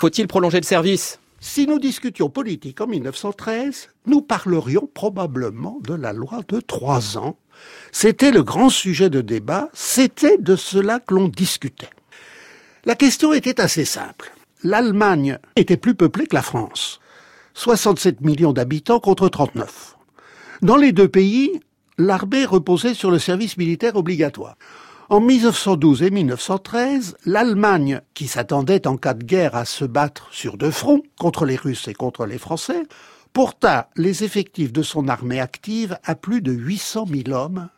Faut-il prolonger le service? Si nous discutions politique en 1913, nous parlerions probablement de la loi de trois ans. C'était le grand sujet de débat, c'était de cela que l'on discutait. La question était assez simple. L'Allemagne était plus peuplée que la France. 67 millions d'habitants contre 39. Dans les deux pays, l'armée reposait sur le service militaire obligatoire. En 1912 et 1913, l'Allemagne, qui s'attendait en cas de guerre à se battre sur deux fronts, contre les Russes et contre les Français, porta les effectifs de son armée active à plus de 800 000 hommes,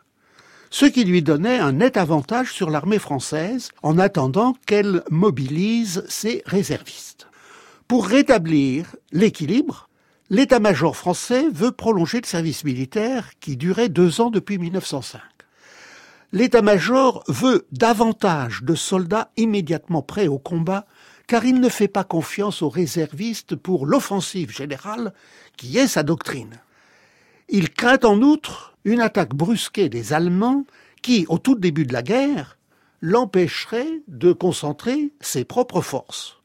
ce qui lui donnait un net avantage sur l'armée française en attendant qu'elle mobilise ses réservistes. Pour rétablir l'équilibre, l'état-major français veut prolonger le service militaire qui durait deux ans depuis 1905 l'état-major veut davantage de soldats immédiatement prêts au combat, car il ne fait pas confiance aux réservistes pour l'offensive générale, qui est sa doctrine. Il craint en outre une attaque brusquée des Allemands qui, au tout début de la guerre, l'empêcherait de concentrer ses propres forces.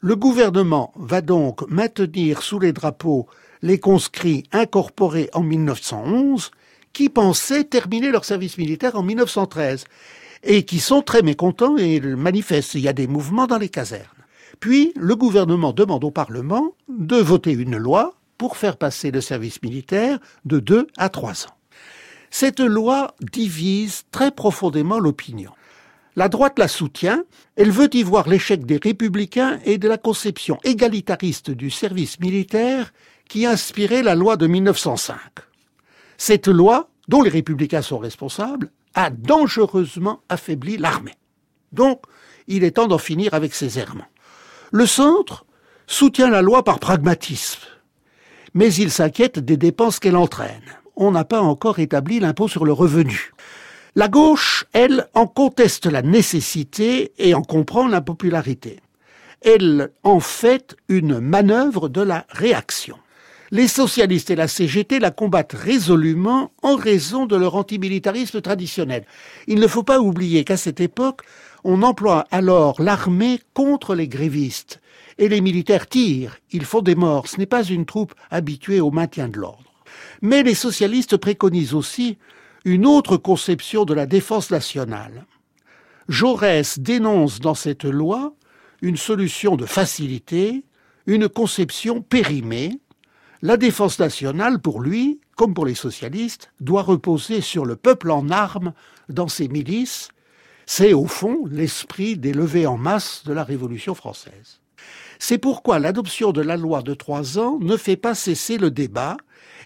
Le gouvernement va donc maintenir sous les drapeaux les conscrits incorporés en 1911 qui pensaient terminer leur service militaire en 1913 et qui sont très mécontents et manifestent. Il y a des mouvements dans les casernes. Puis le gouvernement demande au Parlement de voter une loi pour faire passer le service militaire de deux à trois ans. Cette loi divise très profondément l'opinion. La droite la soutient, elle veut y voir l'échec des républicains et de la conception égalitariste du service militaire qui inspirait la loi de 1905. Cette loi, dont les républicains sont responsables, a dangereusement affaibli l'armée. Donc, il est temps d'en finir avec ces errements. Le centre soutient la loi par pragmatisme, mais il s'inquiète des dépenses qu'elle entraîne. On n'a pas encore établi l'impôt sur le revenu. La gauche, elle, en conteste la nécessité et en comprend l'impopularité. Elle en fait une manœuvre de la réaction. Les socialistes et la CGT la combattent résolument en raison de leur antimilitarisme traditionnel. Il ne faut pas oublier qu'à cette époque, on emploie alors l'armée contre les grévistes. Et les militaires tirent, ils font des morts. Ce n'est pas une troupe habituée au maintien de l'ordre. Mais les socialistes préconisent aussi une autre conception de la défense nationale. Jaurès dénonce dans cette loi une solution de facilité, une conception périmée, la défense nationale, pour lui, comme pour les socialistes, doit reposer sur le peuple en armes dans ses milices. C'est au fond l'esprit des levées en masse de la Révolution française. C'est pourquoi l'adoption de la loi de trois ans ne fait pas cesser le débat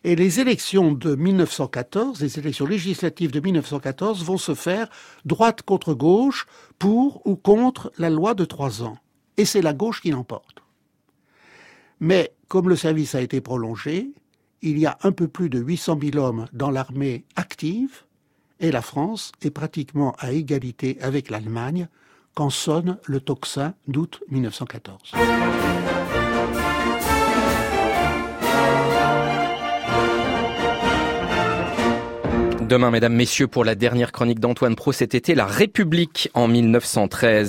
et les élections de 1914, les élections législatives de 1914 vont se faire droite contre gauche pour ou contre la loi de trois ans. Et c'est la gauche qui l'emporte. Mais comme le service a été prolongé, il y a un peu plus de 800 000 hommes dans l'armée active et la France est pratiquement à égalité avec l'Allemagne quand sonne le tocsin d'août 1914. Demain, mesdames, messieurs, pour la dernière chronique d'Antoine Pro cet été, La République en 1913.